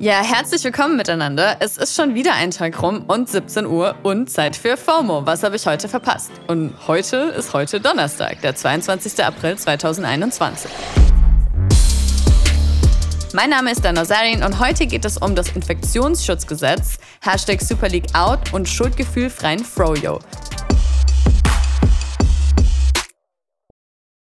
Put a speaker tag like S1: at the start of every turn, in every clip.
S1: Ja, herzlich willkommen miteinander. Es ist schon wieder ein Tag rum und 17 Uhr und Zeit für FOMO. Was habe ich heute verpasst? Und heute ist heute Donnerstag, der 22. April 2021. Mein Name ist Dana Sarin und heute geht es um das Infektionsschutzgesetz, Hashtag Super League Out und schuldgefühlfreien Froyo.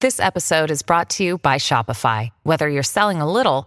S2: This episode is brought to you by Shopify. Whether you're selling a little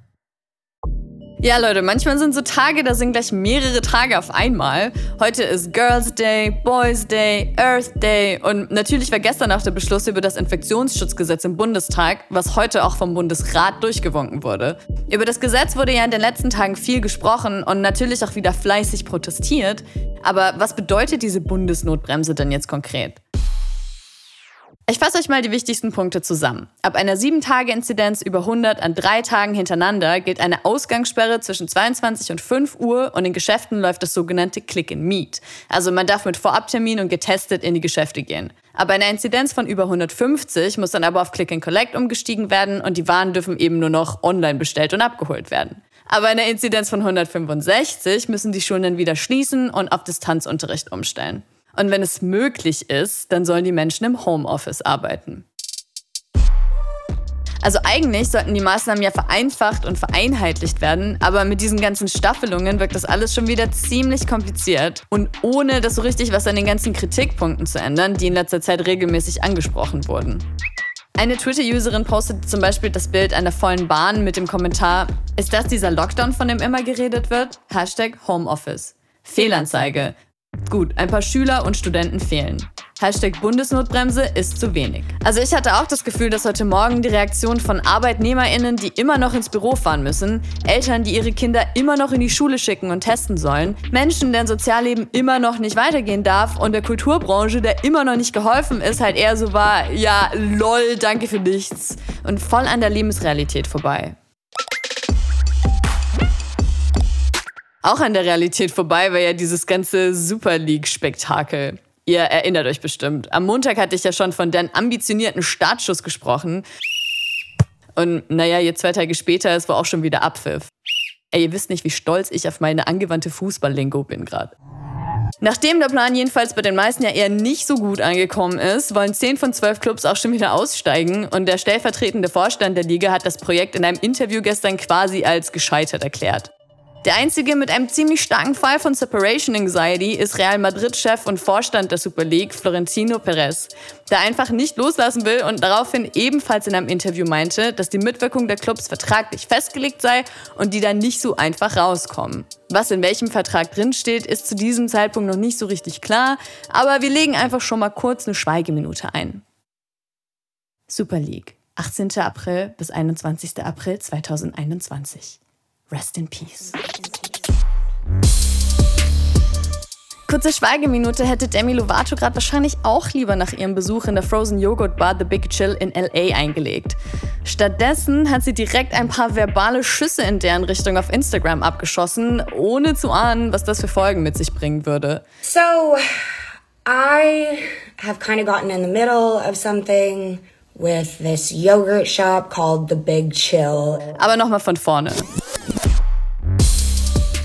S1: Ja, Leute, manchmal sind so Tage, da sind gleich mehrere Tage auf einmal. Heute ist Girls Day, Boys Day, Earth Day und natürlich war gestern auch der Beschluss über das Infektionsschutzgesetz im Bundestag, was heute auch vom Bundesrat durchgewunken wurde. Über das Gesetz wurde ja in den letzten Tagen viel gesprochen und natürlich auch wieder fleißig protestiert. Aber was bedeutet diese Bundesnotbremse denn jetzt konkret? Ich fasse euch mal die wichtigsten Punkte zusammen. Ab einer 7-Tage-Inzidenz über 100 an drei Tagen hintereinander gilt eine Ausgangssperre zwischen 22 und 5 Uhr und in Geschäften läuft das sogenannte Click and Meet. Also man darf mit Vorabtermin und getestet in die Geschäfte gehen. Ab einer Inzidenz von über 150 muss dann aber auf Click and Collect umgestiegen werden und die Waren dürfen eben nur noch online bestellt und abgeholt werden. Aber in der Inzidenz von 165 müssen die Schulen dann wieder schließen und auf Distanzunterricht umstellen. Und wenn es möglich ist, dann sollen die Menschen im Homeoffice arbeiten. Also eigentlich sollten die Maßnahmen ja vereinfacht und vereinheitlicht werden, aber mit diesen ganzen Staffelungen wirkt das alles schon wieder ziemlich kompliziert und ohne das so richtig was an den ganzen Kritikpunkten zu ändern, die in letzter Zeit regelmäßig angesprochen wurden. Eine Twitter-Userin postete zum Beispiel das Bild einer vollen Bahn mit dem Kommentar, ist das dieser Lockdown, von dem immer geredet wird? Hashtag Homeoffice. Fehlanzeige. Gut, ein paar Schüler und Studenten fehlen. Hashtag Bundesnotbremse ist zu wenig. Also ich hatte auch das Gefühl, dass heute Morgen die Reaktion von ArbeitnehmerInnen, die immer noch ins Büro fahren müssen, Eltern, die ihre Kinder immer noch in die Schule schicken und testen sollen, Menschen, deren Sozialleben immer noch nicht weitergehen darf und der Kulturbranche, der immer noch nicht geholfen ist, halt eher so war, ja, lol, danke für nichts. Und voll an der Lebensrealität vorbei. Auch an der Realität vorbei war ja dieses ganze Super League-Spektakel. Ihr erinnert euch bestimmt. Am Montag hatte ich ja schon von deren ambitionierten Startschuss gesprochen. Und naja, jetzt zwei Tage später ist wohl auch schon wieder Abpfiff. Ey, ihr wisst nicht, wie stolz ich auf meine angewandte Fußball-Lingo bin gerade. Nachdem der Plan jedenfalls bei den meisten ja eher nicht so gut angekommen ist, wollen 10 von 12 Clubs auch schon wieder aussteigen und der stellvertretende Vorstand der Liga hat das Projekt in einem Interview gestern quasi als gescheitert erklärt. Der einzige mit einem ziemlich starken Fall von Separation Anxiety ist Real Madrid-Chef und Vorstand der Super League, Florentino Perez, der einfach nicht loslassen will und daraufhin ebenfalls in einem Interview meinte, dass die Mitwirkung der Clubs vertraglich festgelegt sei und die dann nicht so einfach rauskommen. Was in welchem Vertrag drinsteht, ist zu diesem Zeitpunkt noch nicht so richtig klar, aber wir legen einfach schon mal kurz eine Schweigeminute ein. Super League, 18. April bis 21. April 2021. Rest in Peace. Kurze Schweigeminute hätte Demi Lovato gerade wahrscheinlich auch lieber nach ihrem Besuch in der Frozen Yogurt Bar The Big Chill in LA eingelegt. Stattdessen hat sie direkt ein paar verbale Schüsse in deren Richtung auf Instagram abgeschossen, ohne zu ahnen, was das für Folgen mit sich bringen würde.
S3: So, I have kind of gotten in the middle of something with this yogurt shop called The Big Chill.
S1: Aber nochmal von vorne.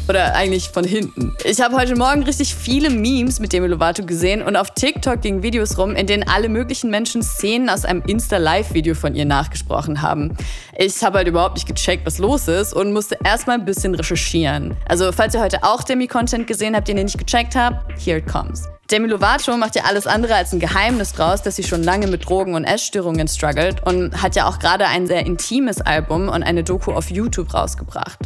S1: Oder eigentlich von hinten. Ich habe heute Morgen richtig viele Memes mit Demi Lovato gesehen und auf TikTok gingen Videos rum, in denen alle möglichen Menschen Szenen aus einem Insta-Live-Video von ihr nachgesprochen haben. Ich habe halt überhaupt nicht gecheckt, was los ist und musste erstmal ein bisschen recherchieren. Also, falls ihr heute auch Demi-Content gesehen habt, den ihr nicht gecheckt habt, here it comes. Demi Lovato macht ja alles andere als ein Geheimnis draus, dass sie schon lange mit Drogen und Essstörungen struggelt und hat ja auch gerade ein sehr intimes Album und eine Doku auf YouTube rausgebracht.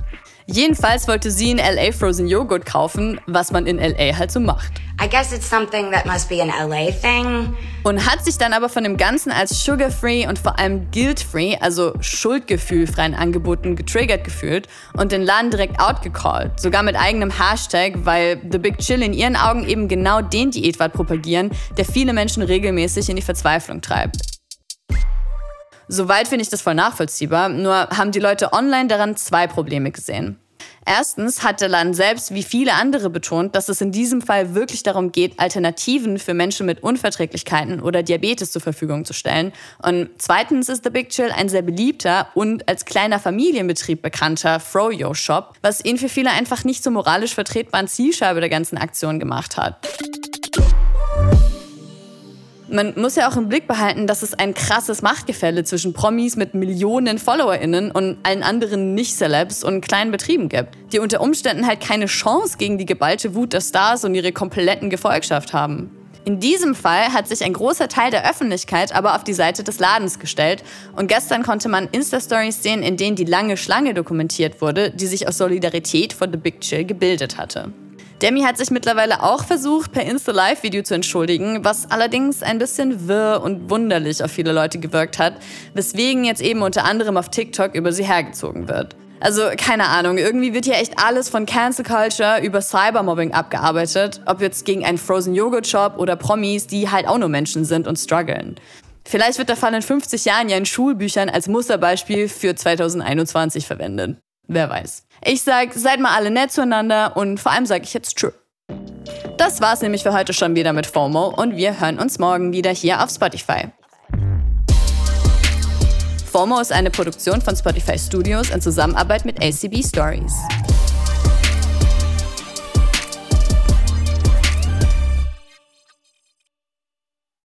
S1: Jedenfalls wollte sie in LA Frozen Joghurt kaufen, was man in LA halt so macht.
S3: I guess it's something that must be an LA thing.
S1: Und hat sich dann aber von dem Ganzen als sugar-free und vor allem guilt-free, also schuldgefühlfreien Angeboten getriggert gefühlt und den Laden direkt outgecallt. Sogar mit eigenem Hashtag, weil The Big Chill in ihren Augen eben genau den Diätwart propagieren, der viele Menschen regelmäßig in die Verzweiflung treibt. Soweit finde ich das voll nachvollziehbar, nur haben die Leute online daran zwei Probleme gesehen. Erstens hat der Land selbst wie viele andere betont, dass es in diesem Fall wirklich darum geht, Alternativen für Menschen mit Unverträglichkeiten oder Diabetes zur Verfügung zu stellen. Und zweitens ist The Big Chill ein sehr beliebter und als kleiner Familienbetrieb bekannter Froyo-Shop, was ihn für viele einfach nicht zur moralisch vertretbaren Zielscheibe der ganzen Aktion gemacht hat. Man muss ja auch im Blick behalten, dass es ein krasses Machtgefälle zwischen Promis mit Millionen FollowerInnen und allen anderen Nicht-Celebs und kleinen Betrieben gibt, die unter Umständen halt keine Chance gegen die geballte Wut der Stars und ihre kompletten Gefolgschaft haben. In diesem Fall hat sich ein großer Teil der Öffentlichkeit aber auf die Seite des Ladens gestellt und gestern konnte man Insta-Stories sehen, in denen die lange Schlange dokumentiert wurde, die sich aus Solidarität von The Big Chill gebildet hatte. Demi hat sich mittlerweile auch versucht, per Insta-Live-Video zu entschuldigen, was allerdings ein bisschen wirr und wunderlich auf viele Leute gewirkt hat, weswegen jetzt eben unter anderem auf TikTok über sie hergezogen wird. Also keine Ahnung, irgendwie wird hier echt alles von Cancel Culture über Cybermobbing abgearbeitet, ob jetzt gegen einen Frozen Yogurt Shop oder Promis, die halt auch nur Menschen sind und strugglen. Vielleicht wird der Fall in 50 Jahren ja in Schulbüchern als Musterbeispiel für 2021 verwendet. Wer weiß. Ich sag, seid mal alle nett zueinander und vor allem sage ich jetzt Tschö. Das war's nämlich für heute schon wieder mit FOMO und wir hören uns morgen wieder hier auf Spotify. FOMO ist eine Produktion von Spotify Studios in Zusammenarbeit mit ACB Stories.